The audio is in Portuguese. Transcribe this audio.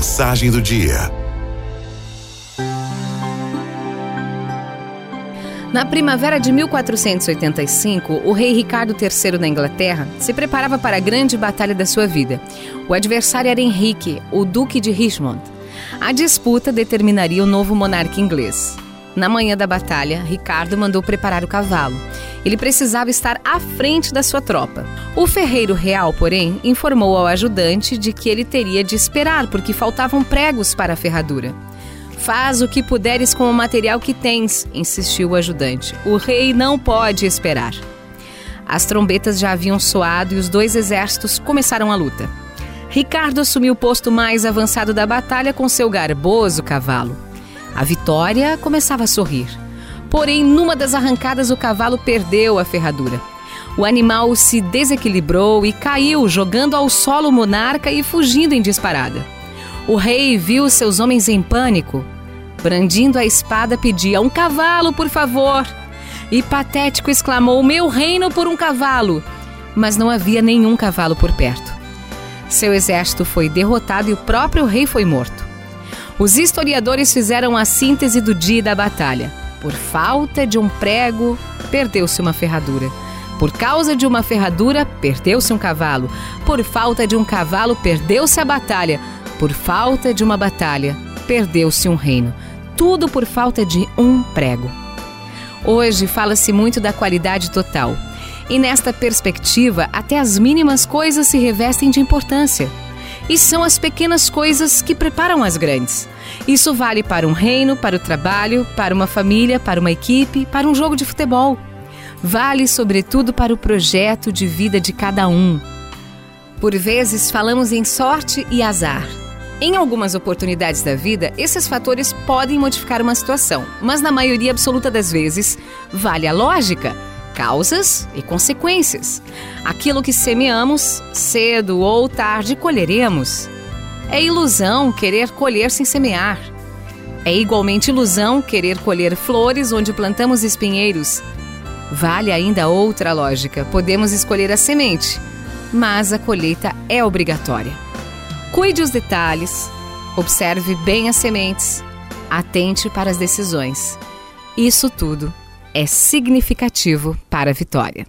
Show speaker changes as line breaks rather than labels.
Mensagem do dia.
Na primavera de 1485, o rei Ricardo III da Inglaterra se preparava para a grande batalha da sua vida. O adversário era Henrique, o Duque de Richmond. A disputa determinaria o novo monarca inglês. Na manhã da batalha, Ricardo mandou preparar o cavalo. Ele precisava estar à frente da sua tropa. O ferreiro real, porém, informou ao ajudante de que ele teria de esperar porque faltavam pregos para a ferradura. Faz o que puderes com o material que tens, insistiu o ajudante. O rei não pode esperar. As trombetas já haviam soado e os dois exércitos começaram a luta. Ricardo assumiu o posto mais avançado da batalha com seu garboso cavalo. A vitória começava a sorrir. Porém, numa das arrancadas, o cavalo perdeu a ferradura. O animal se desequilibrou e caiu, jogando ao solo o monarca e fugindo em disparada. O rei viu seus homens em pânico. Brandindo a espada, pedia: Um cavalo, por favor! E patético exclamou: Meu reino por um cavalo! Mas não havia nenhum cavalo por perto. Seu exército foi derrotado e o próprio rei foi morto. Os historiadores fizeram a síntese do dia da batalha. Por falta de um prego, perdeu-se uma ferradura. Por causa de uma ferradura, perdeu-se um cavalo. Por falta de um cavalo, perdeu-se a batalha. Por falta de uma batalha, perdeu-se um reino. Tudo por falta de um prego. Hoje fala-se muito da qualidade total. E nesta perspectiva, até as mínimas coisas se revestem de importância. E são as pequenas coisas que preparam as grandes. Isso vale para um reino, para o trabalho, para uma família, para uma equipe, para um jogo de futebol. Vale, sobretudo, para o projeto de vida de cada um. Por vezes falamos em sorte e azar. Em algumas oportunidades da vida, esses fatores podem modificar uma situação, mas na maioria absoluta das vezes, vale a lógica causas e consequências. Aquilo que semeamos, cedo ou tarde colheremos. É ilusão querer colher sem semear. É igualmente ilusão querer colher flores onde plantamos espinheiros. Vale ainda outra lógica: podemos escolher a semente, mas a colheita é obrigatória. Cuide os detalhes, observe bem as sementes, atente para as decisões. Isso tudo é significativo para a vitória.